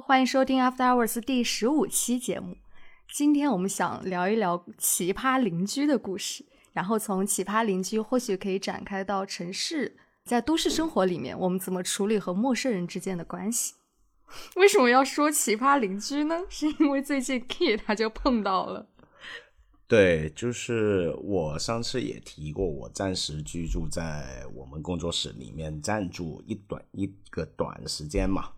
欢迎收听 After Hours 第十五期节目。今天我们想聊一聊奇葩邻居的故事，然后从奇葩邻居或许可以展开到城市，在都市生活里面，我们怎么处理和陌生人之间的关系？为什么要说奇葩邻居呢？是因为最近 Key 他就碰到了。对，就是我上次也提过，我暂时居住在我们工作室里面暂住一短一个短时间嘛。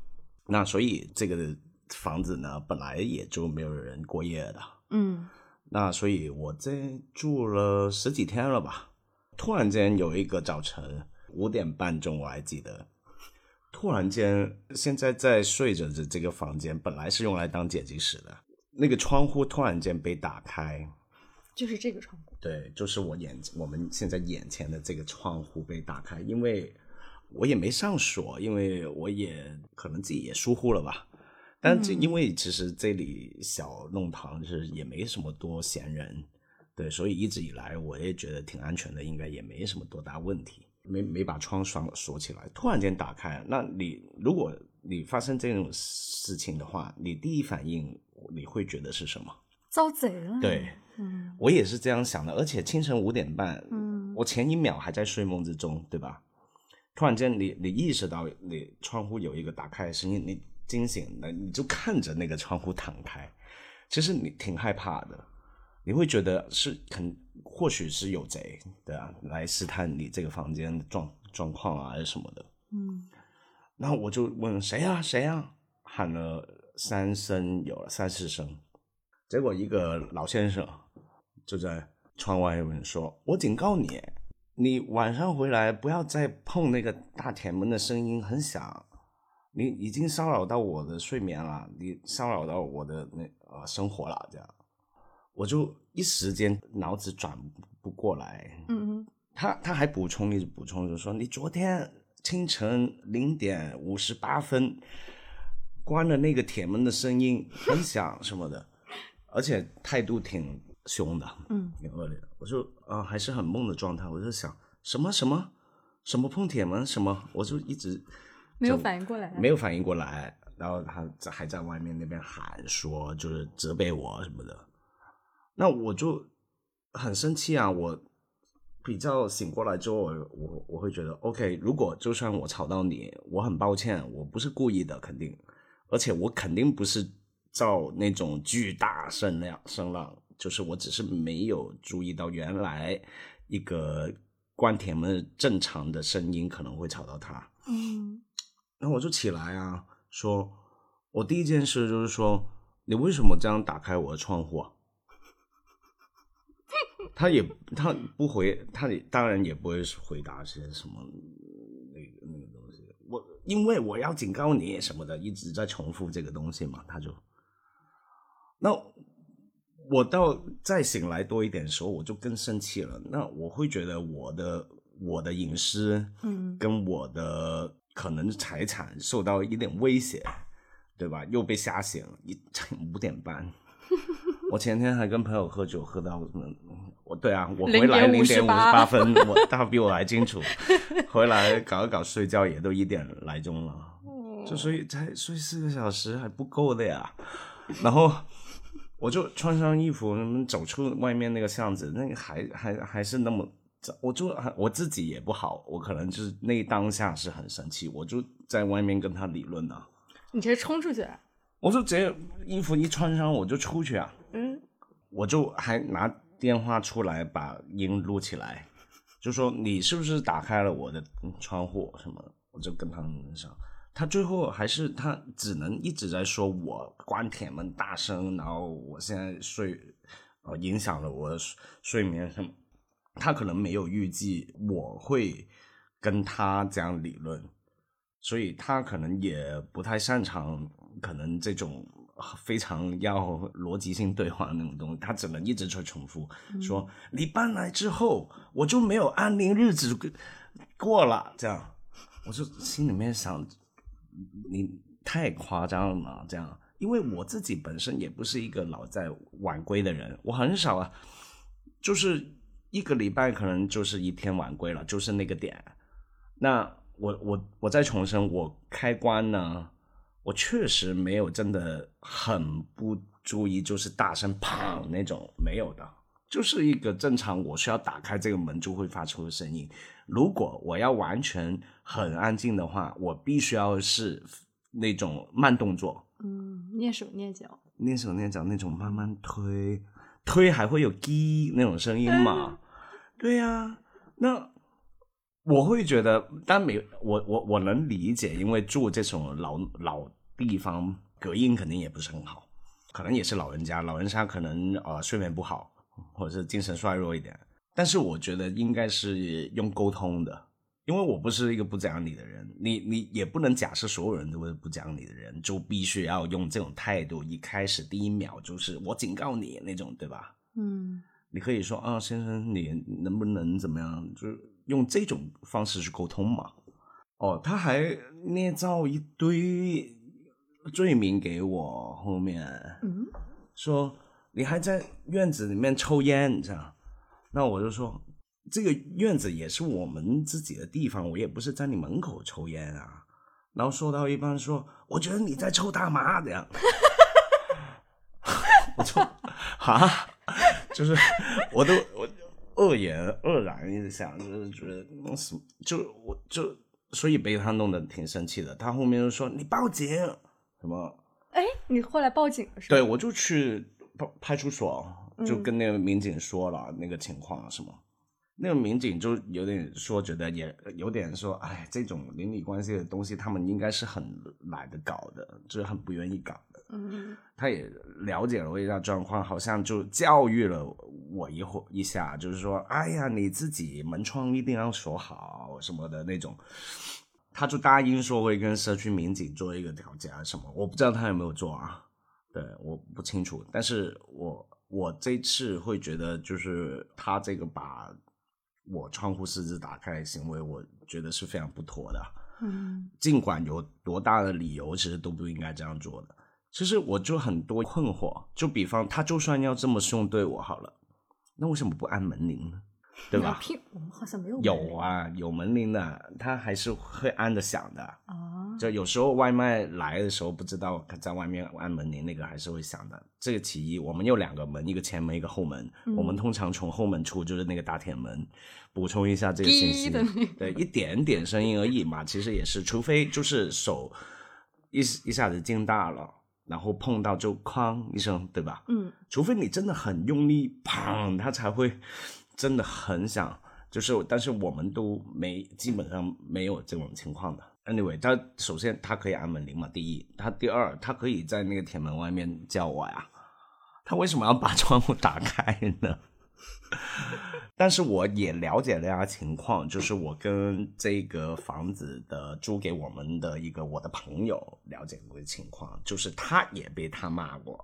那所以这个房子呢，本来也就没有人过夜的。嗯，那所以我这住了十几天了吧。突然间有一个早晨五点半钟，我还记得，突然间现在在睡着的这个房间本来是用来当剪辑室的，那个窗户突然间被打开。就是这个窗户，对，就是我眼我们现在眼前的这个窗户被打开，因为我也没上锁，因为我也可能自己也疏忽了吧。但这因为其实这里小弄堂是也没什么多闲人，对，所以一直以来我也觉得挺安全的，应该也没什么多大问题，没没把窗锁锁起来。突然间打开，那你如果你发生这种事情的话，你第一反应你会觉得是什么？遭贼了。对。嗯，我也是这样想的，而且清晨五点半，嗯，我前一秒还在睡梦之中，对吧？突然间，你你意识到你窗户有一个打开的声音，你惊醒了，你就看着那个窗户敞开，其实你挺害怕的，你会觉得是肯或许是有贼，对啊，来试探你这个房间的状状况啊，还是什么的，嗯，然后我就问谁啊谁啊，喊了三声，有了三四声，结果一个老先生。就在窗外问说：“我警告你，你晚上回来不要再碰那个大铁门的声音很响，你已经骚扰到我的睡眠了，你骚扰到我的那呃生活了。”这样，我就一时间脑子转不过来。嗯嗯，他他还补充一直补充，就说你昨天清晨零点五十八分关了那个铁门的声音很响什么的，而且态度挺。凶的，嗯，挺恶劣的。我就啊，还是很懵的状态。我就想什么什么什么碰铁门什么，我就一直没有反应过来，没有反应过来。然后他在还在外面那边喊说，就是责备我什么的。那我就很生气啊！我比较醒过来之后，我我会觉得，OK，如果就算我吵到你，我很抱歉，我不是故意的，肯定，而且我肯定不是造那种巨大声量声浪。就是我只是没有注意到，原来一个关铁门正常的声音可能会吵到他。嗯，然后我就起来啊，说，我第一件事就是说，你为什么这样打开我的窗户？啊 他也他不回，他当然也不会回答些什么那个那个东西。我因为我要警告你什么的，一直在重复这个东西嘛，他就那。我到再醒来多一点的时候，我就更生气了。那我会觉得我的我的隐私，嗯，跟我的可能财产受到一点威胁，对吧？又被吓醒，一五点半。我前天还跟朋友喝酒，喝到我对啊，我回来零点五十八 分，我他比我还清楚。回来搞一搞睡觉也都一点来钟了，就睡才睡四个小时还不够的呀。然后。我就穿上衣服，走出外面那个巷子，那个还还还是那么，我就我自己也不好，我可能就是那当下是很生气，我就在外面跟他理论呢。你直接冲出去？我就直接衣服一穿上我就出去啊。嗯。我就还拿电话出来把音录起来，就说你是不是打开了我的窗户什么？我就跟他们说。他最后还是他只能一直在说我关铁门大声，然后我现在睡，呃，影响了我的睡眠什么。他可能没有预计我会跟他这样理论，所以他可能也不太擅长可能这种非常要逻辑性对话那种东西。他只能一直在重复说：“你搬来之后，我就没有安宁日子过了。”这样，我就心里面想。你太夸张了？这样，因为我自己本身也不是一个老在晚归的人，我很少啊，就是一个礼拜可能就是一天晚归了，就是那个点。那我我我再重申，我开关呢，我确实没有真的很不注意，就是大声砰那种没有的，就是一个正常我需要打开这个门就会发出的声音。如果我要完全很安静的话，我必须要是那种慢动作，嗯，蹑手蹑脚，蹑手蹑脚那种慢慢推，推还会有滴那种声音嘛？对呀、那我会觉得，但没我我我能理解，因为住这种老老地方，隔音肯定也不是很好，可能也是老人家，老人家可能呃睡眠不好，或者是精神衰弱一点。但是我觉得应该是用沟通的，因为我不是一个不讲理的人，你你也不能假设所有人都是不讲理的人，就必须要用这种态度，一开始第一秒就是我警告你那种，对吧？嗯你可以说啊，先生，你能不能怎么样？就是用这种方式去沟通嘛。哦，他还捏造一堆罪名给我，后面嗯，说你还在院子里面抽烟，这样，那我就说这个院子也是我们自己的地方，我也不是在你门口抽烟啊。然后说到一半说，我觉得你在抽大麻，这样，我说啊，就是我都我愕然愕然一直想，就是觉得嗯什么，就我就所以被他弄得挺生气的。他后面就说你报警什么。哎，你后来报警了是吧？对，我就去派派出所，就嗯跟那个民警说了那个情况什么。那个民警就有点说，觉得也有点说，哎，这种邻里关系的东西，他们应该是很懒得搞的，就是很不愿意搞的。嗯他也了解了我一下状况，好像就教育了我一会一下，就是说，哎呀，你自己门窗一定要锁好什么的那种。他就答应说会跟社区民警做一个调解啊什么，我不知道他有没有做啊，对，我不清楚。但是我我这次会觉得，就是他这个把我窗户四肢打开的行为，我觉得是非常不妥的。嗯 尽管有多大的理由，其实都不应该这样做的。其实我就很多困惑，就比方他就算要这么凶对我好了，那为什么不按门铃呢？对吧？我们好像没有有啊，有门铃的，他还是会按着响的。啊，就有时候外卖来的时候不知道在外面按门铃，那个还是会响的。这个其一，我们有两个门，一个前门，一个后门。嗯我们通常从后门出，就是那个大铁门。补充一下这个信息对，一点点声音而已嘛，其实也是，除非就是手一一下子劲大了，然后碰到就哐一声，对吧？嗯除非你真的很用力，砰，它才会真的很想。就是，但是我们都没基本上没有这种情况的。Anyway，他首先他可以按门铃嘛，第一，他第二，他可以在那个铁门外面叫我呀。他为什么要把窗户打开呢？但是我也了解了一下情况，就是我跟这个房子的租给我们的一个我的朋友了解过的情况，就是他也被他骂过，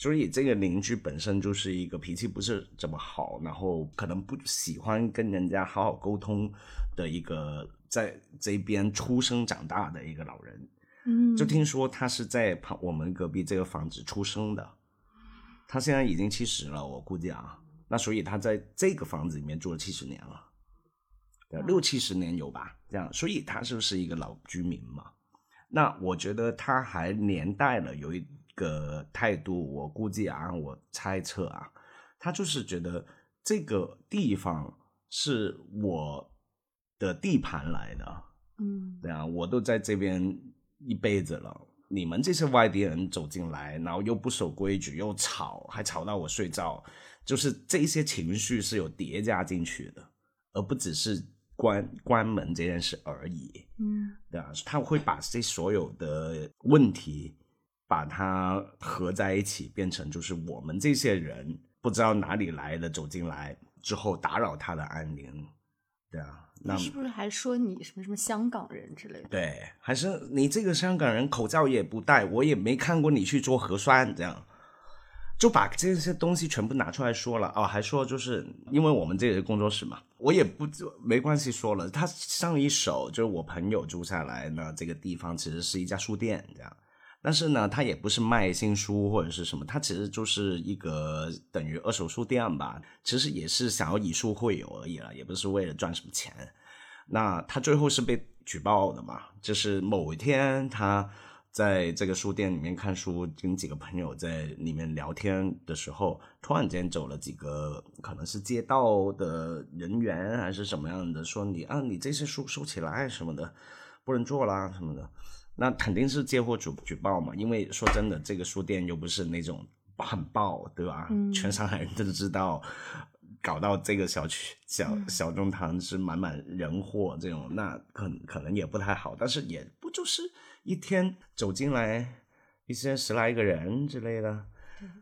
所以这个邻居本身就是一个脾气不是怎么好，然后可能不喜欢跟人家好好沟通的一个在这边出生长大的一个老人。嗯，就听说他是在旁我们隔壁这个房子出生的，他现在已经七十了，我估计啊，那所以他在这个房子里面住了七十年了，对，六七十年有吧？这样，所以他就是一个老居民嘛。那我觉得他还连带了有一个态度，我估计啊，我猜测啊，他就是觉得这个地方是我的地盘来的，嗯。对啊，我都在这边一辈子了，你们这些外地人走进来，然后又不守规矩，又吵，还吵到我睡觉，就是这些情绪是有叠加进去的，而不只是关关门这件事而已。嗯。对啊，他会把这所有的问题把它合在一起，变成就是我们这些人不知道哪里来的走进来之后打扰他的安宁。对啊，那是不是还说你什么什么香港人之类的？对，还是你这个香港人口罩也不戴，我也没看过你去做核酸，这样就把这些东西全部拿出来说了哦，还说就是因为我们这里是工作室嘛，我也不没关系说了。他上一手就是我朋友住下来呢，这个地方其实是一家书店这样，但是呢，他也不是卖新书或者是什么，他其实就是一个等于二手书店吧，其实也是想要以书会友而已了，也不是为了赚什么钱。那他最后是被举报的嘛？就是某一天他在这个书店里面看书，跟几个朋友在里面聊天的时候，突然间走了几个可能是街道的人员还是什么样的，说你啊，你这些书收起来什么的，不能做啦什么的，那肯定是接货举举报嘛，因为说真的，这个书店又不是那种很爆，对吧？全上海人都知道。搞到这个小区小小中堂是满满人货这种，那可可能也不太好，但是也不就是一天走进来一些十来个人之类的，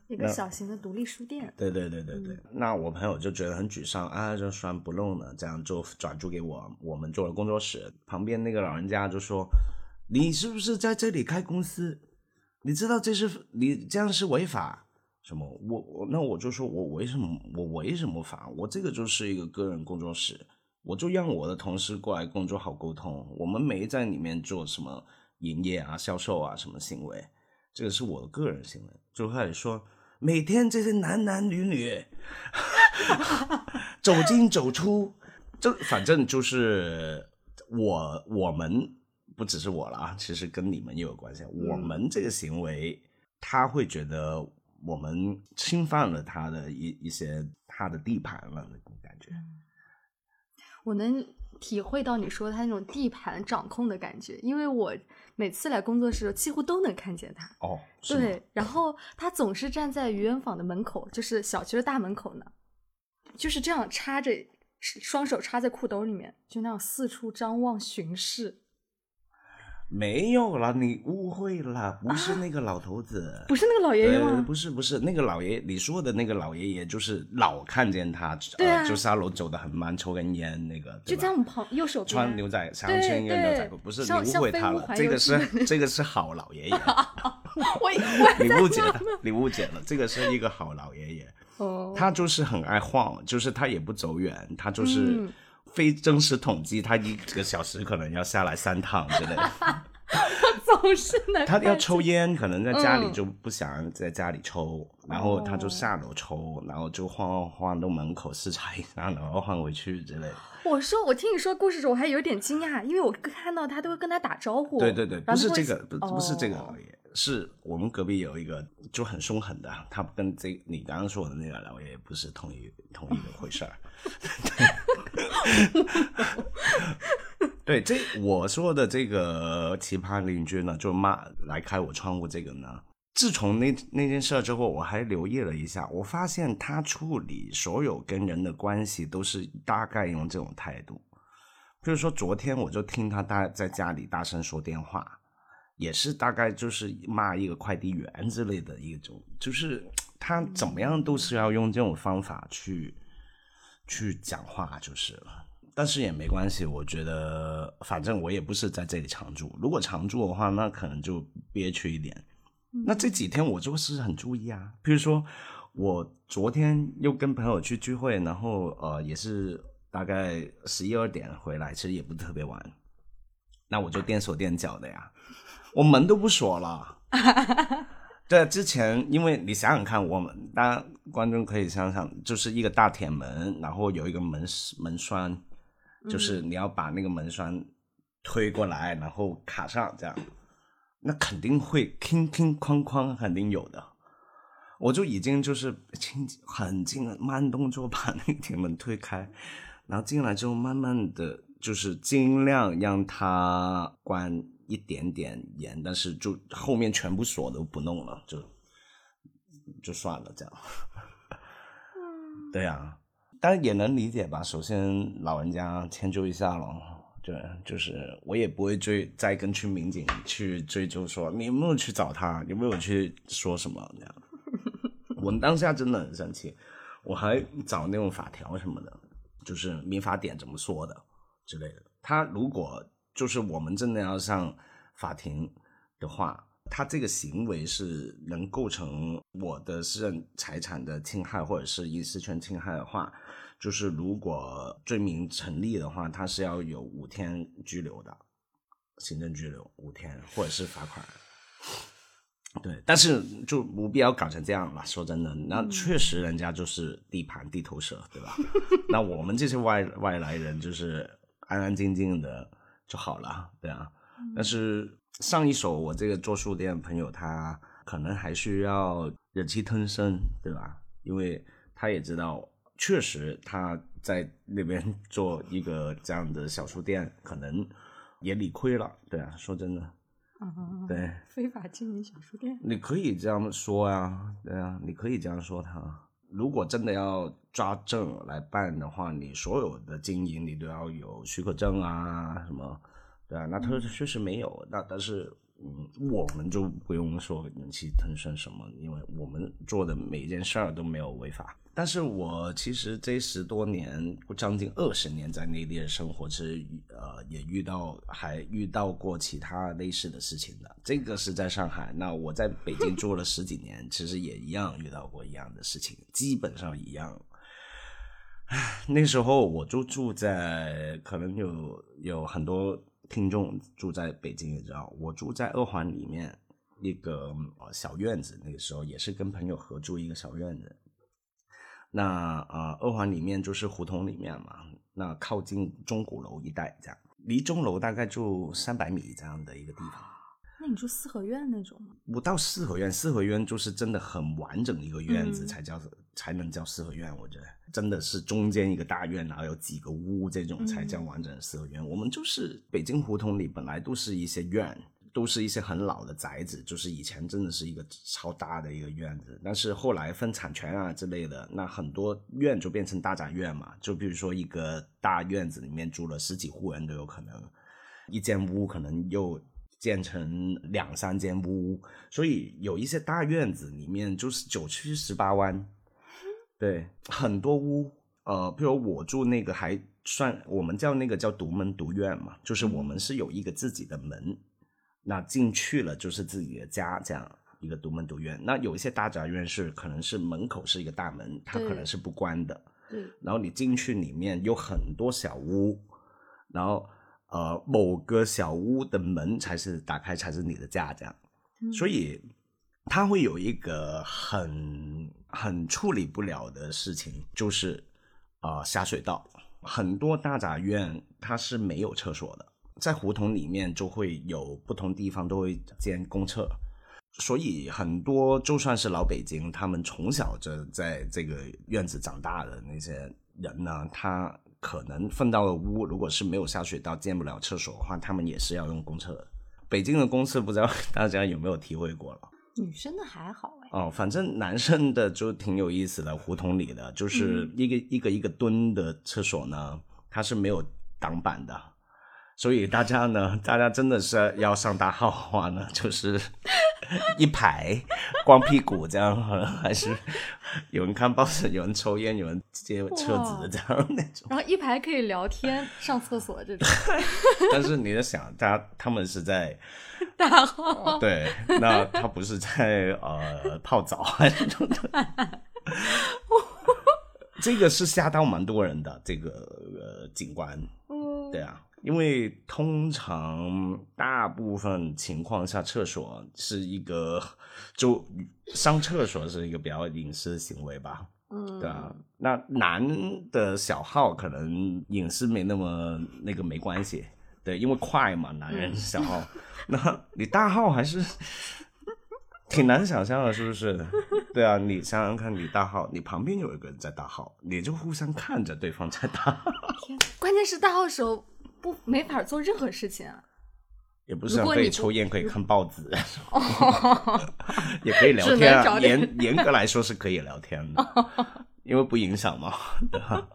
一个小型的独立书店。对对对对对，那我朋友就觉得很沮丧啊，就算不弄了，这样就转租给我，我们做了工作室。旁边那个老人家就说：“你是不是在这里开公司？你知道这是你这样是违法。”什么？我我那我就说，我为什么我为什么法？我这个就是一个个人工作室，我就让我的同事过来工作好沟通。我们没在里面做什么营业啊、销售啊什么行为，这个是我的个人行为。就开始说，每天这些男男女女 走进走出，就反正就是我我们不只是我了啊，其实跟你们也有关系。我们这个行为，他会觉得。我们侵犯了他的一一些他的地盘了，那种感觉。我能体会到你说他那种地盘掌控的感觉，因为我每次来工作室几乎都能看见他。哦，对，然后他总是站在愚人坊的门口，就是小区的大门口呢，就是这样插着双手插在裤兜里面，就那样四处张望巡视。没有了，你误会了，不是那个老头子，不是那个老爷爷吗？不是不是那个老爷，你说的那个老爷爷就是老看见他，对啊，就下楼走的很慢，抽根烟那个，就在我们旁右手边，穿牛仔衫，穿牛仔裤，不是你误会他了，这个是这个是好老爷爷，我你误解了，你误解了，这个是一个好老爷爷，哦，他就是很爱晃，就是他也不走远，他就是。非真实统计，他一个小时可能要下来三趟之类的。总是能。他要抽烟，可能在家里就不想在家里抽，然后他就下楼抽，然后就晃晃晃到门口视察一下，然后换回去之类的。我说，我听你说故事时，候，我还有点惊讶，因为我看到他都会跟他打招呼。对对对，不是这个，不不是这个。是我们隔壁有一个就很凶狠的，他跟这你刚刚说的那个老爷不是同一同一个回事儿。对，这我说的这个奇葩邻居呢，就骂来开我窗户这个呢。自从那那件事之后，我还留意了一下，我发现他处理所有跟人的关系都是大概用这种态度。比如说昨天我就听他大在家里大声说电话。也是大概就是骂一个快递员之类的一种，就是他怎么样都是要用这种方法去去讲话就是了。但是也没关系，我觉得反正我也不是在这里常住，如果常住的话，那可能就憋屈一点。那这几天我就是很注意啊，比如说我昨天又跟朋友去聚会，然后呃也是大概十一二点回来，其实也不特别晚，那我就踮手踮脚的呀。我门都不锁了，对，之前因为你想想看，我们大家观众可以想想，就是一个大铁门，然后有一个门门栓，就是你要把那个门栓推过来，然后卡上，这样，那肯定会铿铿哐哐，肯定有的。我就已经就是轻很轻慢动作把那个铁门推开，然后进来之后，慢慢的就是尽量让它关。一点点盐，但是就后面全部锁都不弄了，就就算了这样。对呀，但也能理解吧。首先老人家迁就一下咯，对，就是我也不会追再跟去民警去追究说你有没有去找他，有没有去说什么这样。我们当下真的很生气，我还找那种法条什么的，就是民法典怎么说的之类的。他如果。就是我们真的要上法庭的话，他这个行为是能构成我的私人财产的侵害或者是隐私权侵害的话，就是如果罪名成立的话，他是要有五天拘留的，行政拘留五天或者是罚款。对，但是就不必要搞成这样吧。说真的，那确实人家就是地盘地头蛇，对吧？那我们这些外外来人就是安安静静的。就好了，对啊，但是上一手我这个做书店的朋友，他可能还需要忍气吞声，对吧？因为他也知道，确实他在那边 做一个这样的小书店，可能也理亏了，对啊，说真的，啊，对，非法经营小书店，你可以这样说啊，对啊，你可以这样说他。如果真的要抓证来办的话，你所有的经营你都要有许可证啊，什么，对啊，那他确实没有，那但是，嗯，我们就不用说忍气吞声什么，因为我们做的每一件事儿都没有违法。但是我其实这十多年，将近二十年在内地的生活，其实呃也遇到，还遇到过其他类似的事情的。这个是在上海，那我在北京住了十几年，其实也一样遇到过一样的事情，基本上一样。那时候我就住在，可能有有很多听众住在北京也知道，我住在二环里面一个小院子，那个时候也是跟朋友合租一个小院子。那啊，二环里面就是胡同里面嘛，那靠近钟鼓楼一带，这样离钟楼大概就三百米这样的一个地方。那你住四合院那种吗？不到四合院，四合院就是真的很完整的一个院子才叫才能叫四合院。我觉得真的是中间一个大院，然后有几个屋这种才叫完整的四合院。我们就是北京胡同里本来都是一些院。都是一些很老的宅子，就是以前真的是一个超大的一个院子，但是后来分产权啊之类的，那很多院就变成大宅院嘛。就比如说一个大院子里面住了十几户人都有可能，一间屋可能又建成两三间屋，所以有一些大院子里面就是九曲十八弯，对，很多屋。呃，比如我住那个还算，我们叫那个叫独门独院嘛，就是我们是有一个自己的门。那进去了就是自己的家，这样一个独门独院。那有一些大宅院是可能是门口是一个大门，它可能是不关的。对。然后你进去里面有很多小屋，然后呃某个小屋的门才是打开才是你的家，这样。所以他会有一个很很处理不了的事情，就是啊下水道。很多大杂院它是没有厕所的。在胡同里面就会有不同地方都会建公厕，所以很多就算是老北京，他们从小就在这个院子长大的那些人呢，他可能分到了屋，如果是没有下水道、建不了厕所的话，他们也是要用公厕。北京的公厕不知道 大家有没有体会过了？女生的还好哎。哦，反正男生的就挺有意思的，胡同里的就是一个一个一个蹲的厕所呢，它是没有挡板的。所以大家呢，大家真的是要上大号的话呢，就是 一排光屁股这样，还是有人看报纸，有人抽烟，有人接车子的这样那种。然后一排可以聊天、上厕所这种。但是你在想，他他们是在大号，对，那他不是在呃泡澡还是什么的？这个是吓到蛮多人的这个呃景观，对啊。因为通常大部分情况下，厕所是一个就上厕所是一个比较隐私的行为吧，嗯，对啊。那男的小号可能隐私没那么那个没关系，对，因为快嘛，男人小号。那你大号还是挺难想象的，是不是？对啊，你想想看，你大号，你旁边有一个人在大号，你就互相看着对方在大。天，关键是大号时候。不，没法做任何事情啊！也不是可以抽烟，可以看报纸，也可以聊天啊。严严格来说是可以聊天的，因为不影响嘛。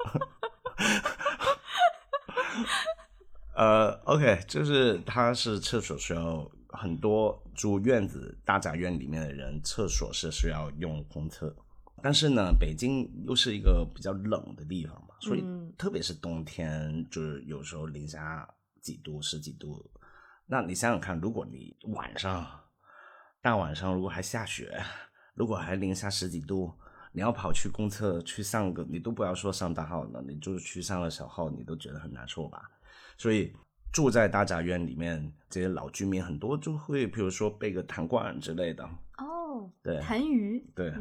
呃，OK，就是他是厕所需要很多住院子大宅院里面的人，厕所是需要用公厕。但是呢，北京又是一个比较冷的地方嘛，所以特别是冬天，就是有时候零下几度、十几度。那你想想看，如果你晚上大晚上如果还下雪，如果还零下十几度，你要跑去公厕去上个，你都不要说上大号了，你就是去上了小号，你都觉得很难受吧？所以住在大宅院里面，这些老居民很多就会，比如说备个痰罐之类的。哦，对，痰盂，对。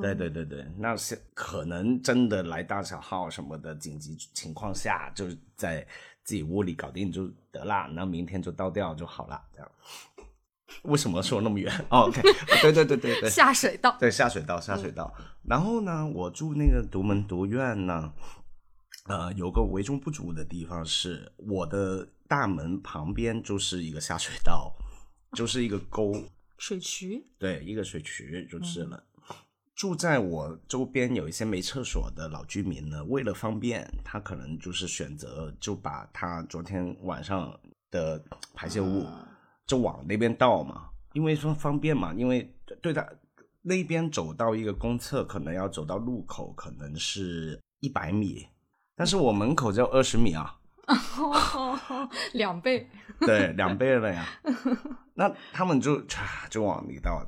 对对对对，那是可能真的来大小号什么的紧急情况下，就是在自己屋里搞定就得了，那明天就倒掉就好了，这样。为什么说那么远？哦，OK，对对对对对，下水道，对下水道下水道。然后呢，我住那个独门独院呢，呃，有个为中不足的地方是，我的大门旁边就是一个下水道，就是一个沟，水渠，对，一个水渠就是了。住在我周边有一些没厕所的老居民呢，为了方便，他可能就是选择就把他昨天晚上的排泄物就往那边倒嘛，因为说方便嘛，因为对他那边走到一个公厕可能要走到路口，可能是一百米，但是我门口就二十米啊，两倍，对，两倍了呀。那他们就唰就往里倒，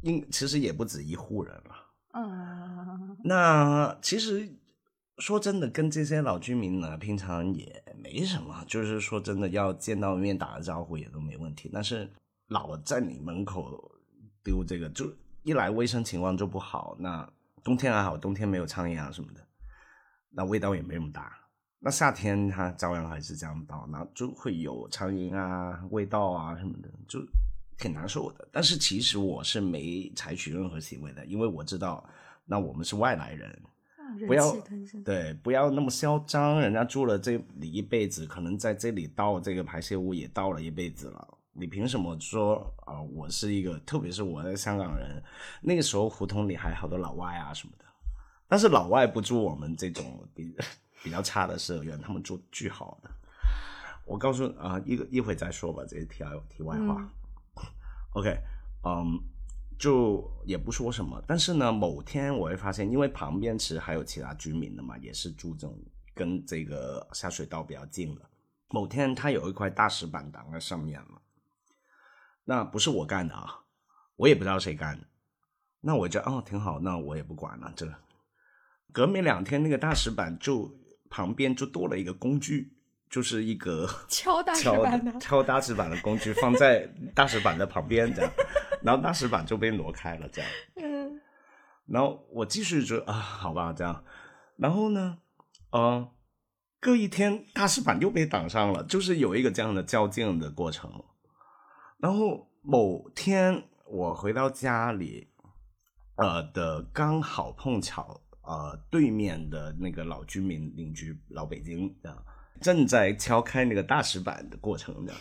应其实也不止一户人了。嗯，那其实说真的，跟这些老居民呢，平常也没什么，就是说真的要见到面打个招呼也都没问题。但是老在你门口丢这个，就一来卫生情况就不好。那冬天还好，冬天没有苍蝇啊什么的，那味道也没那么大。那夏天它照样还是这样倒，那就会有苍蝇啊、味道啊什么的，就。挺难受的，但是其实我是没采取任何行为的，因为我知道，那我们是外来人，不要对，不要那么嚣张。人家住了这里一辈子，可能在这里倒这个排泄物也倒了一辈子了，你凭什么说啊？我是一个，特别是我在香港人，那个时候胡同里还好多老外啊什么的，但是老外不住我们这种比 比较差的社员，他们住巨好的。我告诉啊，一个一会再说吧，这些题题外话。OK，嗯，就也不说什么，但是呢，某天我会发现，因为旁边其实还有其他居民的嘛，也是住这种跟这个下水道比较近的。某天他有一块大石板挡在上面了，那不是我干的啊，我也不知道谁干的。那我就哦挺好，那我也不管了。这隔没两天，那个大石板就旁边就多了一个工具。就是一个 敲大石板的敲大石板的工具，放在大石板的旁边，这样，然后大石板就被挪开了，这样。嗯。然后我继续就啊，好吧，这样。然后呢，呃，隔一天大石板又被挡上了，就是有一个这样的较劲的过程。然后某天我回到家里，呃的刚好碰巧，呃，对面的那个老居民邻居老北京这样。正在敲开那个大石板的过程，这样，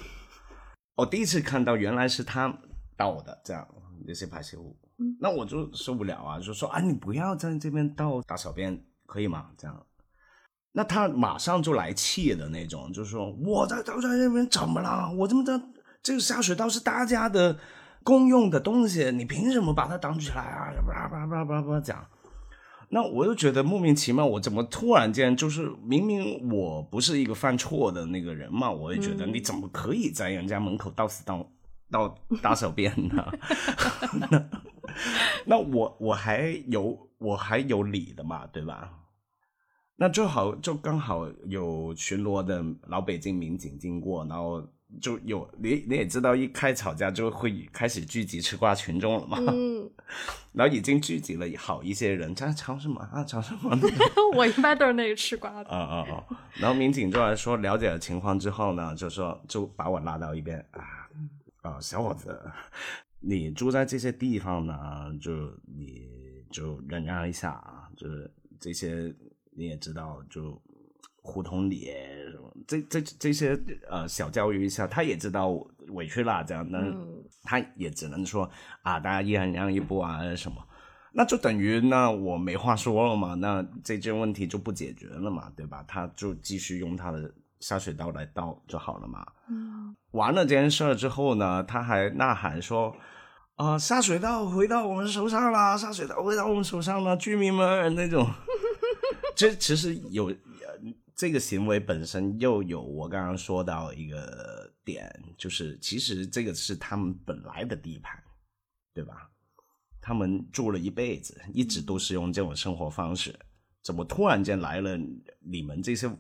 我第一次看到原来是他倒的，这样那些排泄物，那我就受不了啊，就说啊，你不要在这边倒大小便，可以吗？这样，那他马上就来气的那种，就说我在倒在这边怎么了？我怎么的？这个下水道是大家的公用的东西，你凭什么把它挡起来啊？叭叭叭叭叭讲。那我就觉得莫名其妙，我怎么突然间就是明明我不是一个犯错的那个人嘛，我也觉得你怎么可以在人家门口到死到到 大小便呢？那那我我还有我还有理的嘛，对吧？那正好就刚好有巡逻的老北京民警经过，然后。就有你你也知道，一开吵架就会开始聚集吃瓜群众了嘛。嗯。然后已经聚集了好一些人，在吵什么啊？吵什么？我一般都是那个吃瓜的。啊啊啊！然后民警就来说了解了情况之后呢，就说就把我拉到一边啊啊，小伙子，你住在这些地方呢，就你就忍让一下啊，就是这些你也知道就。胡同里，这这这些呃小教育一下，他也知道委屈了，这样，那他也只能说啊，大家一人让一步啊什么，那就等于那我没话说了嘛，那这件问题就不解决了嘛，对吧？他就继续用他的下水道来倒就好了嘛。嗯，完了这件事之后呢，他还呐喊说啊，下水道回到我们手上了，下水道回到我们手上了，居民们那种，这其实有。这个行为本身又有我刚刚说到一个点，就是其实这个是他们本来的地盘，对吧？他们住了一辈子，一直都是用这种生活方式，怎么突然间来了你们这些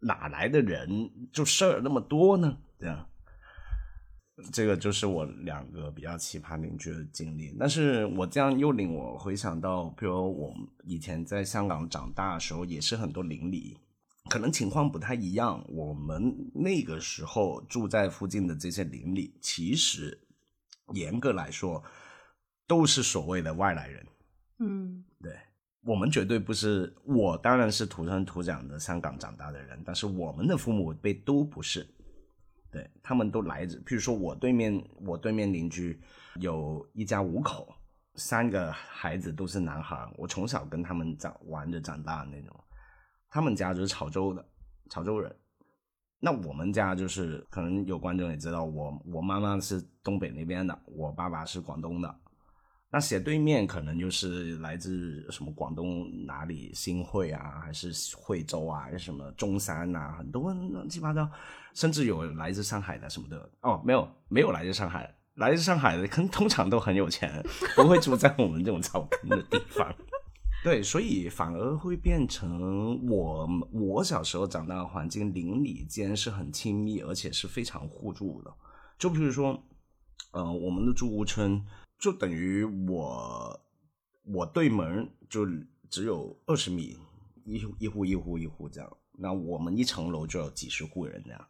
哪来的人就事儿那么多呢？这样，这个就是我两个比较奇葩邻居的经历。但是我这样又令我回想到，比如我以前在香港长大的时候，也是很多邻里。可能情况不太一样。我们那个时候住在附近的这些邻里，其实严格来说都是所谓的外来人。嗯对我们绝对不是，我当然是土生土长的香港长大的人，但是我们的父母辈都不是。对他们都来自，譬如说我对面，我对面邻居有一家五口，三个孩子都是男孩，我从小跟他们长玩着长大那种。他们家就是潮州的，潮州人。那我们家就是，可能有观众也知道，我我妈妈是东北那边的，我爸爸是广东的。那斜对面可能就是来自什么广东哪里新会啊，还是惠州啊，还是什么中山啊，很多乱七八糟，甚至有来自上海的什么的。哦，没有，没有来自上海，来自上海的可能通常都很有钱，不会住在我们这种草根的地方。对，所以反而会变成我我小时候长大的环境，邻里间是很亲密，而且是非常互助的。就比如说，呃，我们的住屋村就等于我我对门就只有二十米，一户一户一户一户这样。那我们一层楼就有几十户人这样，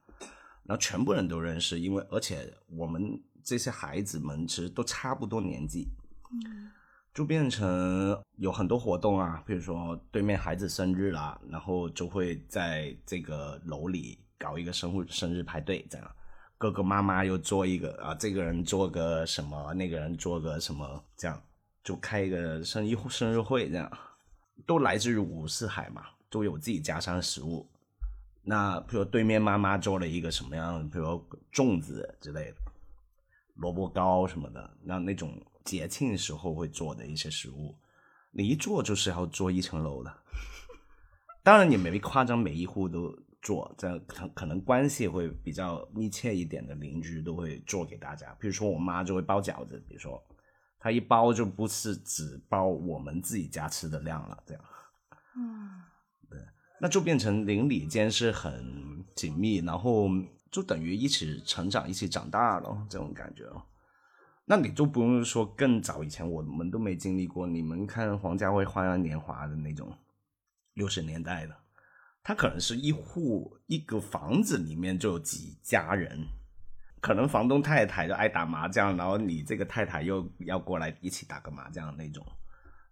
然后全部人都认识，因为而且我们这些孩子们其实都差不多年纪。就变成有很多活动啊，比如说对面孩子生日啦，然后就会在这个楼里搞一个生日生日派对，这样哥哥妈妈又做一个啊，这个人做个什么，那个人做个什么，这样就开一个生日生日会，这样都来自于五四海嘛，都有自己家乡食物。那比如对面妈妈做了一个什么样的，比如粽子之类的，萝卜糕什么的，那那种。节庆时候会做的一些食物，你一做就是要做一层楼的。当然也没夸张，每一户都做，这可可能关系会比较密切一点的邻居都会做给大家。比如说我妈就会包饺子，比如说她一包就不是只包我们自己家吃的量了，这样。嗯，对，那就变成邻里间是很紧密，然后就等于一起成长、一起长大了这种感觉哦。那你就不用说更早以前，我们都没经历过。你们看黄家卫《花样年华》的那种六十年代的，他可能是一户一个房子里面就有几家人，可能房东太太就爱打麻将，然后你这个太太又要过来一起打个麻将那种。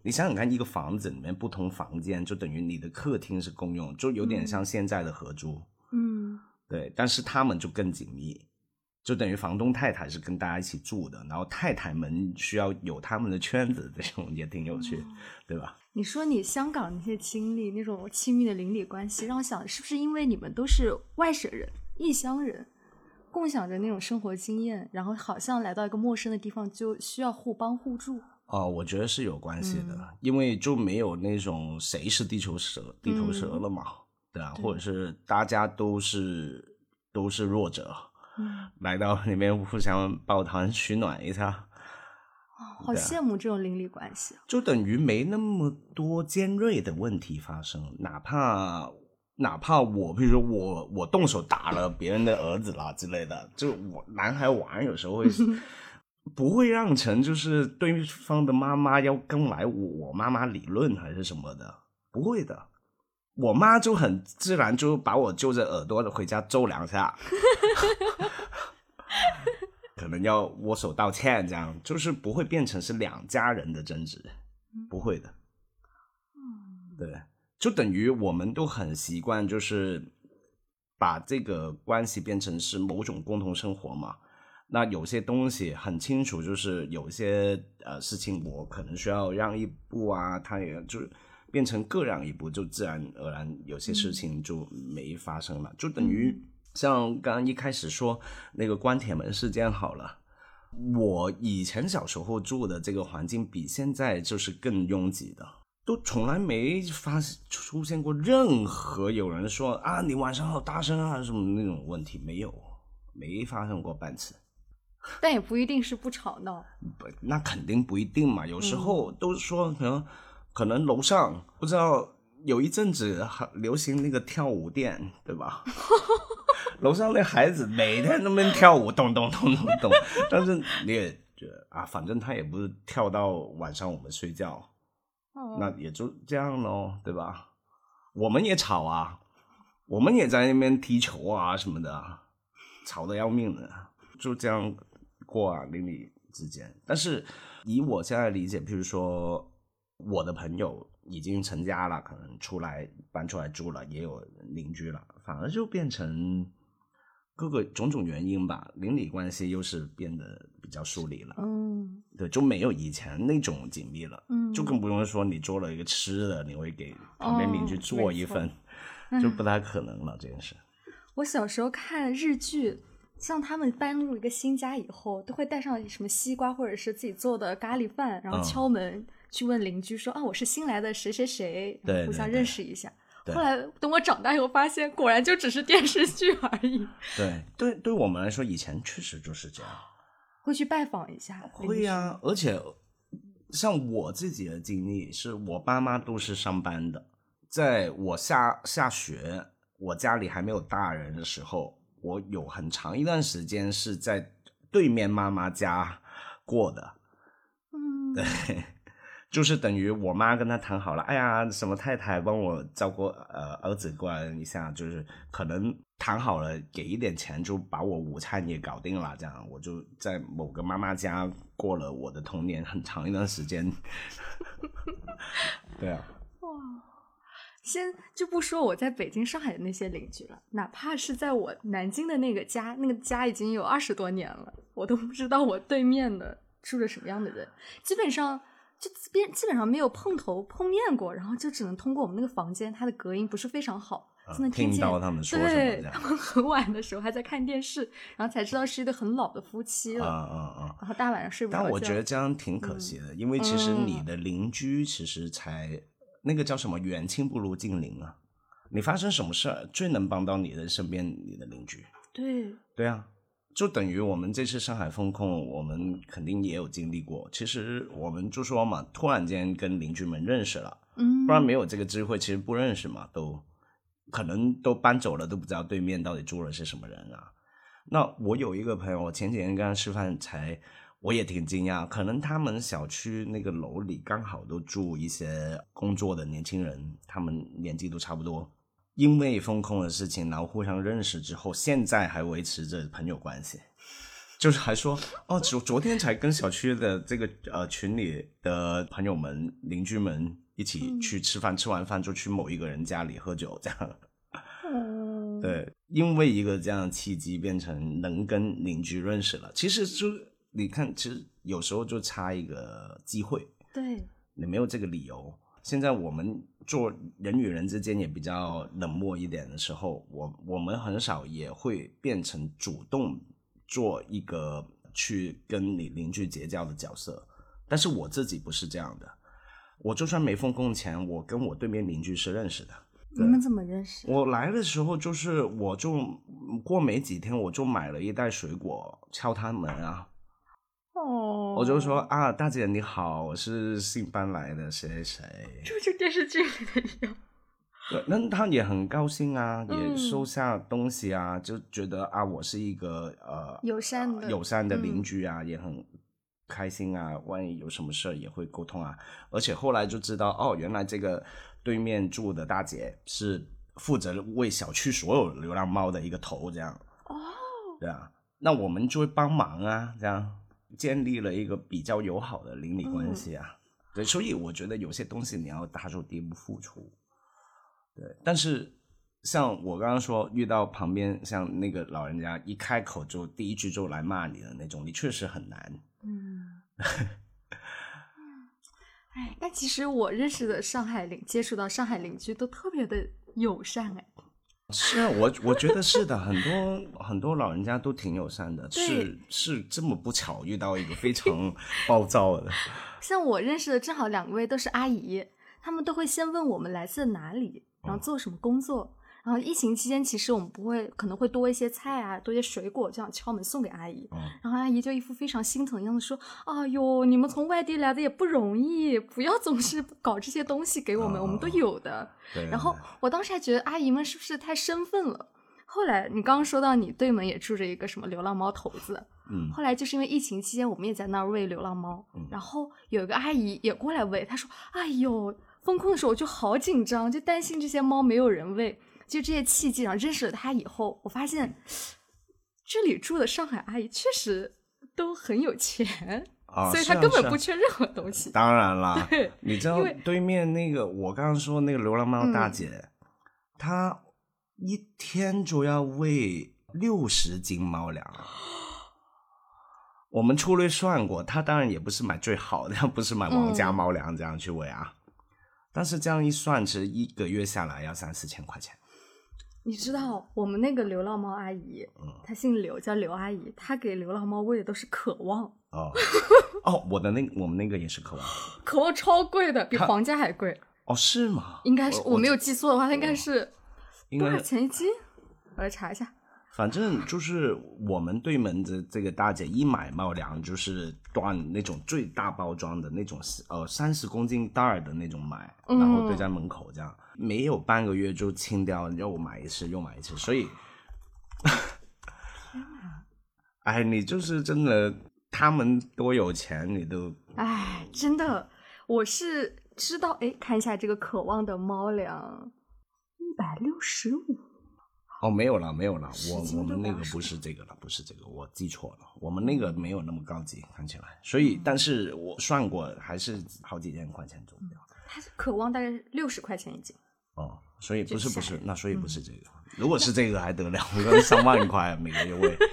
你想想看，一个房子里面不同房间，就等于你的客厅是共用，就有点像现在的合租。嗯，对，但是他们就更紧密。就等于房东太太是跟大家一起住的，然后太太们需要有他们的圈子，这种也挺有趣，嗯、对吧？你说你香港那些经历，那种亲密的邻里关系，让我想是不是因为你们都是外省人、异乡人，共享着那种生活经验，然后好像来到一个陌生的地方就需要互帮互助？哦，我觉得是有关系的，嗯、因为就没有那种谁是地球蛇、地头蛇了嘛，嗯、对啊，或者是大家都是都是弱者。嗯，来到那边互相抱团取暖一下，哦，好羡慕这种邻里关系。就等于没那么多尖锐的问题发生，哪怕哪怕我，比如说我我动手打了别人的儿子啦之类的，就我男孩玩有时候会 不会让成就是对方的妈妈要跟来我妈妈理论还是什么的，不会的。我妈就很自然就把我揪着耳朵回家揍两下，可能要握手道歉，这样就是不会变成是两家人的争执，不会的。对，就等于我们都很习惯，就是把这个关系变成是某种共同生活嘛。那有些东西很清楚，就是有些呃事情我可能需要让一步啊，他也就。变成各让一步，就自然而然有些事情就没发生了，就等于像刚刚一开始说那个关铁门事件好了。我以前小时候住的这个环境比现在就是更拥挤的，都从来没发出现过任何有人说啊你晚上好大声啊什么那种问题，没有，没发生过半次。但也不一定是不吵闹，不，那肯定不一定嘛。有时候都说可能。可能楼上不知道有一阵子很流行那个跳舞店，对吧？楼上那孩子每天那边跳舞，咚咚咚咚咚。但是你也觉得啊，反正他也不是跳到晚上我们睡觉，哦、那也就这样咯，对吧？我们也吵啊，我们也在那边踢球啊什么的，吵得要命的，就这样过啊邻里之间。但是以我现在理解，譬如说我的朋友已经成家了，可能出来搬出来住了，也有邻居了，反而就变成各个种种原因吧，邻里关系又是变得比较疏离了。嗯对，就没有以前那种紧密了。嗯，就更不用说你做了一个吃的，你会给旁边邻居哦做一份，就不太可能了这件事。我小时候看日剧，像他们搬入一个新家以后，都会带上什么西瓜或者是自己做的咖喱饭，然后嗯敲门、去问邻居说啊，我是新来的谁谁谁，互相认识一下。对后来等我长大以后，发现果然就只是电视剧而已。对对，对我们来说，以前确实就是这样。会去拜访一下，会呀、而且像我自己的经历，是我爸妈都是上班的，在我下下学，我家里还没有大人的时候，我有很长一段时间是在对面妈妈家过的。嗯，对，就是等于我妈跟他谈好了，哎呀，什么太太帮我照顾呃儿子过来一下，就是可能谈好了给一点钱，就把我午餐也搞定了，这样。我就在某个妈妈家过了我的童年很长一段时间。对啊，哇，先就不说我在北京、上海的那些邻居了，哪怕是在我南京的那个家，那个家已经有二十多年了，我都不知道我对面的住着什么样的人，基本上就边基本上没有碰头碰面过，然后就只能通过我们那个房间，它的隔音不是非常好，能见听到他们说什么对他们很晚的时候还在看电视，然后才知道是一对很老的夫妻啊了，啊啊！然后大晚上睡不着觉。但我觉得这样挺可惜的，因为其实你的邻居其实才那个叫什么远亲不如近邻啊。你发生什么事儿，最能帮到你的身边你的邻居。对，对啊，就等于我们这次上海封控，我们肯定也有经历过。其实我们就说嘛，突然间跟邻居们认识了，嗯，不然没有这个机会，其实不认识嘛，都可能都搬走了，都不知道对面到底住了是什么人啊。那我有一个朋友，我前几天跟他吃饭才，我也挺惊讶，可能他们小区那个楼里刚好都住一些工作的年轻人，他们年纪都差不多。因为风控的事情，然后互相认识之后，现在还维持着朋友关系，就是还说哦，昨昨天才跟小区的这个呃群里的朋友们、邻居们一起去吃饭，吃完饭就去某一个人家里喝酒，这样。嗯，对，因为一个这样的契机，变成能跟邻居认识了。其实就你看，其实有时候就差一个机会，对，你没有这个理由。现在我们做人与人之间也比较冷漠一点的时候，我我们很少也会变成主动做一个去跟你邻居结交的角色。但是我自己不是这样的，我就算没封控前，我跟我对面邻居是认识的。你们怎么认识？我来的时候就是，我就过没几天，我就买了一袋水果，敲他门啊，哦，我就说啊，大姐你好，我是新搬来的谁谁谁。就就电视剧里的一样。对，那他也很高兴啊，也嗯收下东西啊，就觉得啊，我是一个呃友善的友善的邻嗯居啊，也很开心啊。万一有什么事儿也会沟通啊。而且后来就知道，哦，原来这个对面住的大姐是负责为小区所有流浪猫的一个头，这样。哦，对啊，那我们就会帮忙啊，这样建立了一个比较友好的邻里关系啊。对，所以我觉得有些东西你要踏出第一步付出。对，但是像我刚刚说，遇到旁边像那个老人家一开口就第一句就来骂你的那种，你确实很难。嗯，哎，但其实我认识的上海邻，接触到上海邻居都特别的友善，哎，是啊，我我觉得是的，很多很多老人家都挺友善的，是是这么不巧遇到一个非常暴躁的。像我认识的正好两位都是阿姨，他们都会先问我们来自哪里，然后做什么工作。然后疫情期间，其实我们不会，可能会多一些菜啊，多一些水果，这样敲门送给阿姨。嗯然后阿姨就一副非常心疼的样子说：“哎呦，你们从外地来的也不容易，不要总是搞这些东西给我们，我们都有的。然后我当时还觉得阿姨们是不是太生分了？后来你刚刚说到你对门也住着一个什么流浪猫头子，嗯后来就是因为疫情期间，我们也在那儿喂流浪猫，嗯然后有一个阿姨也过来喂，她说：“哎呦，封控的时候我就好紧张，就担心这些猫没有人喂。”就这些契机，然后认识了他以后，我发现这里住的上海阿姨确实都很有钱，啊，所以她根本不缺任何东西。当然啦，你知道对面那个我刚刚说那个流浪猫大嗯姐，她一天就要喂六十斤猫粮。我们粗略算过，她当然也不是买最好的，不是买王家嗯猫粮这样去喂啊。但是这样一算，其实一个月下来要三四千块钱。你知道我们那个流浪猫阿姨，嗯她姓刘，叫刘阿姨，她给流浪猫喂的都是渴望，哦哦，我的那我们那个也是渴望。渴望超贵的，比皇家还贵。哦，是吗？应该是我我没有记错的话，它应该是多少钱一斤？我来查一下。反正就是我们对门的这个大姐一买猫粮就是断那种最大包装的那种呃三十公斤袋儿的那种买，嗯然后堆在门口这样，没有半个月就清掉，又买一次又买一次，所以，哎，你就是真的，他们多有钱你都哎，真的，我是知道。哎，看一下这个渴望的猫粮，一百六十五。哦，没有了，没有了，我我们那个不是这个了，不是这个，我记错了，我们那个没有那么高级，看起来，所以，但是我算过，还是好几千块钱走不掉。它渴望大概六十块钱一斤。哦，所以不是不是，那所以不是嗯这个。如果是这个还得了，那三万块每个月喂。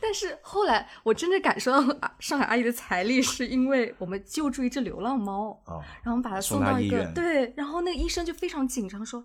但是后来我真的感受到啊上海阿姨的财力，是因为我们救助一只流浪猫，哦，然后我们把它送送到一个对，然后那个医生就非常紧张，说：“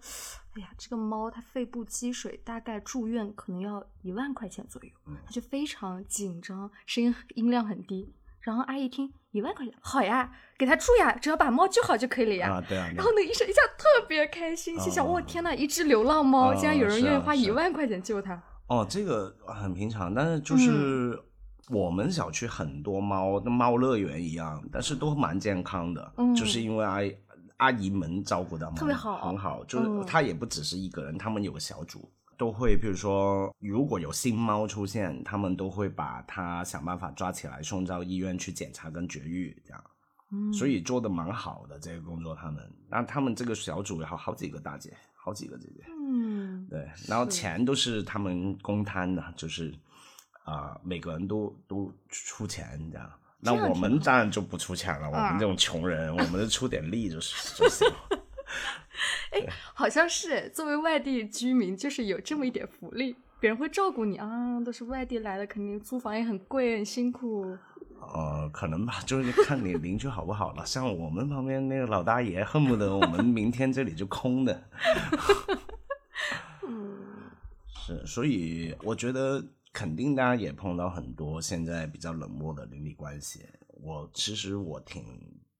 哎呀，这个猫它肺部积水，大概住院可能要一万块钱左右。嗯”他就非常紧张，声音音量很低。然后阿姨听一万块钱，好呀，给他住呀，只要把猫救好就可以了呀。啊，对啊，然后那个医生一下特别开心，心想：哦，天呐，一只流浪猫，哦竟然有人愿意花一万块钱救它。哦，这个很平常，但是嗯就是我们小区很多猫，跟猫乐园一样，但是都蛮健康的，嗯就是因为阿姨阿姨们照顾的特别好很好，就是嗯它也不只是一个人，他们有个小组。都会，比如说，如果有新猫出现，他们都会把它想办法抓起来，送到医院去检查跟绝育，这样。嗯，所以做的蛮好的这个工作，他们，那他们这个小组有好好几个大姐，好几个姐姐，嗯，对，然后钱都是他们公摊的，就是啊、每个人都都出钱这样。那我们当然就不出钱了，我啊们这种穷人，我们就出点力就是就行。好像是作为外地居民，就是有这么一点福利，别人会照顾你啊。都是外地来的，肯定租房也很贵，很辛苦。呃，可能吧，就是看你邻居好不好了。像我们旁边那个老大爷，恨不得我们明天这里就空的。嗯，是，所以我觉得肯定大家也碰到很多现在比较冷漠的邻里关系。我其实我挺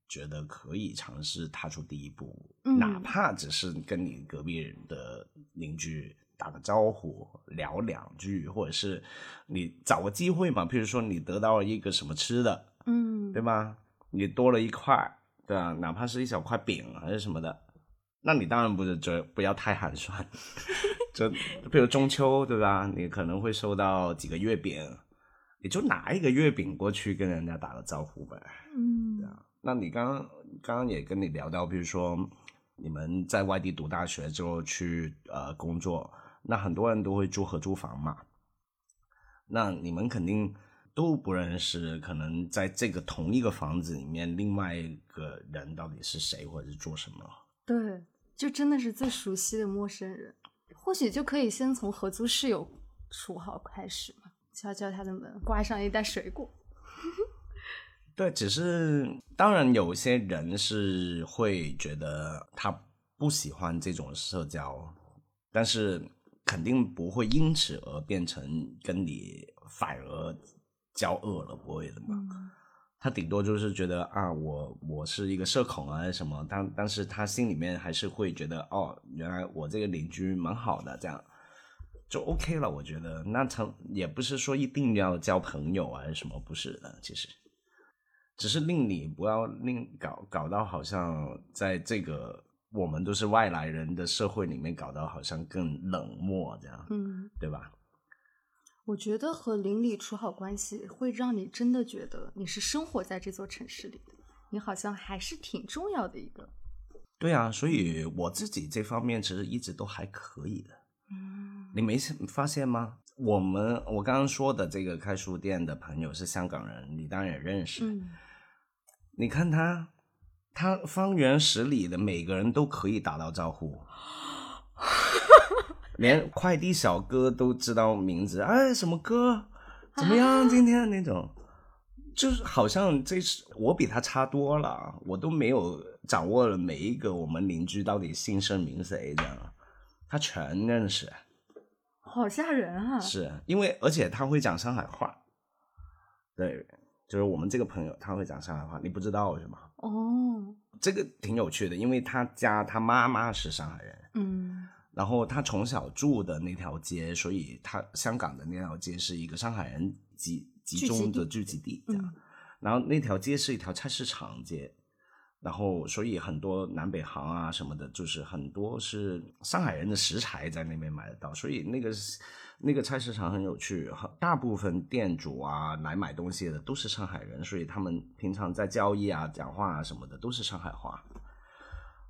觉得可以尝试踏出第一步，嗯哪怕只是跟你隔壁人的邻居打个招呼，聊两句，或者是你找个机会嘛，譬如说你得到了一个什么吃的，嗯，对吧？你多了一块，对吧？哪怕是一小块饼还是什么的，那你当然不是就不要太寒酸。就比如中秋，对吧？你可能会收到几个月饼，你就拿一个月饼过去跟人家打个招呼呗。嗯，那你刚刚刚刚也跟你聊到，比如说你们在外地读大学之后去呃工作，那很多人都会住合租房嘛。那你们肯定都不认识，可能在这个同一个房子里面，另外一个人到底是谁或者是做什么？对，就真的是最熟悉的陌生人，或许就可以先从合租室友处好开始嘛，敲敲他的门，挂上一袋水果。对，只是当然有些人是会觉得他不喜欢这种社交，但是肯定不会因此而变成跟你反而交恶了，不会的嘛。嗯他顶多就是觉得啊，我我是一个社恐啊什么，但但是他心里面还是会觉得哦，原来我这个邻居蛮好的，这样就 OK 了。我觉得那成也不是说一定要交朋友啊什么，不是的，其实只是令你不要令搞搞到好像在这个我们都是外来人的社会里面搞到好像更冷漠这样，嗯，对吧？我觉得和邻里处好关系，会让你真的觉得你是生活在这座城市里的，你好像还是挺重要的一个。对啊，所以我自己这方面其实一直都还可以的。嗯你没发现吗？我们我刚刚说的这个开书店的朋友是香港人，你当然也认识。嗯，你看他，他方圆十里的每个人都可以打到招呼，连快递小哥都知道名字。哎，什么哥？怎么样？今天那种，就是好像这是我比他差多了，我都没有掌握了每一个我们邻居到底姓甚名谁这样，他全认识。好吓人啊！是因为而且他会讲上海话，对，就是我们这个朋友他会讲上海话，你不知道是吗？哦，这个挺有趣的，因为他家他妈妈是上海人，嗯然后他从小住的那条街，所以他香港的那条街是一个上海人集集中的聚集地，这样。嗯然后那条街是一条菜市场街，然后所以很多南北行啊什么的，就是很多是上海人的食材在那边买得到，所以那个那个菜市场很有趣，大部分店主啊来买东西的都是上海人，所以他们平常在交易啊、讲话啊什么的都是上海话。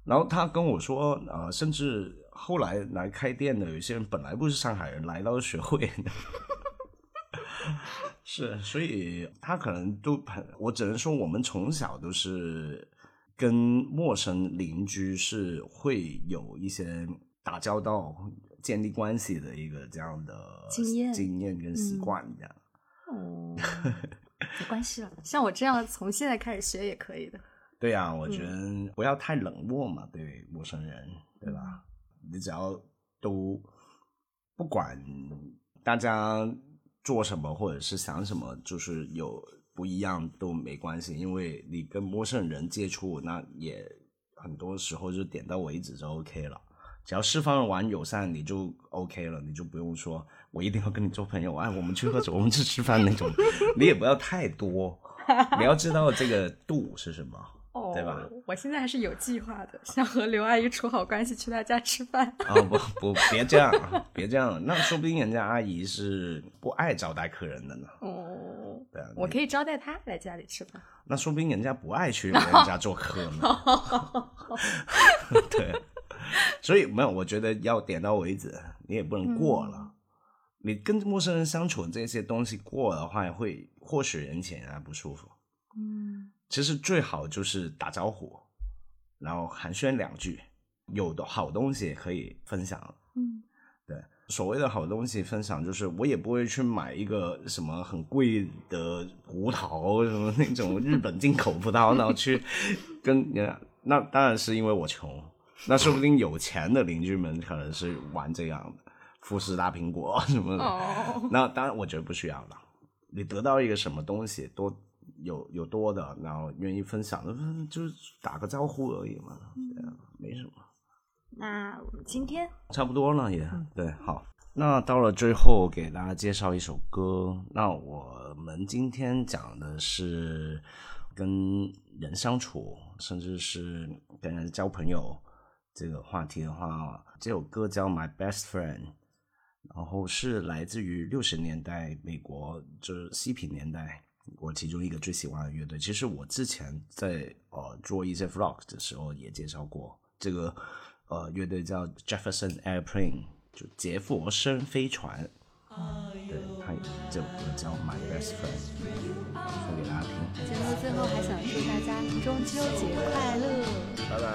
然后他跟我说，呃，甚至后来来开店的有些人本来不是上海人，来到学会。是，所以他可能都很，我只能说我们从小都是跟陌生邻居是会有一些打交道、建立关系的一个这样的经验经验跟习惯一样。哦，没关系了，像我这样从现在开始学也可以的。对呀、我觉得不要太冷漠嘛，对陌生人，对吧？你只要都不管大家做什么或者是想什么，就是有不一样都没关系，因为你跟陌生人接触，那也很多时候就点到为止就 OK 了。只要释放完友善，你就 OK 了，你就不用说我一定要跟你做朋友，哎，我们去喝酒，我们去吃饭那种，你也不要太多，你要知道这个度是什么。哦对吧？我现在还是有计划的，想和刘阿姨处好关系，去她家吃饭。啊、不不，别这样，别这样，那说不定人家阿姨是不爱招待客人的呢。哦，对啊，我可以招待他来家里吃饭。那说不定人家不爱去人家做客呢。对，所以没有，我觉得要点到为止，你也不能过了。你跟陌生人相处这些东西过的话，会或许人前啊不舒服。嗯其实最好就是打招呼，然后寒暄两句，有的好东西可以分享。所谓的好东西分享，就是我也不会去买一个什么很贵的葡萄，什么那种日本进口葡萄，然后去 跟人家。那当然是因为我穷，那说不定有钱的邻居们可能是玩这样的，富士大苹果什么的。哦，那当然，我觉得不需要了。你得到一个什么东西，多有有多的，然后愿意分享的，嗯就是打个招呼而已嘛，对啊，没什么。那我们今天差不多了也，对，好。那到了最后，给大家介绍一首歌。那我们今天讲的是跟人相处，甚至是跟人交朋友这个话题的话，这首歌叫《My Best Friend》，然后是来自于六十年代美国，就是嬉皮年代，我其中一个最喜欢的乐队。其实我之前在呃做一些 vlog 的时候也介绍过这个呃乐队叫 Jefferson Airplane，就杰佛森飞船。对，他这首歌叫 My Best Friend，送给大家听，节目最后还想祝大家中秋节快乐。拜拜。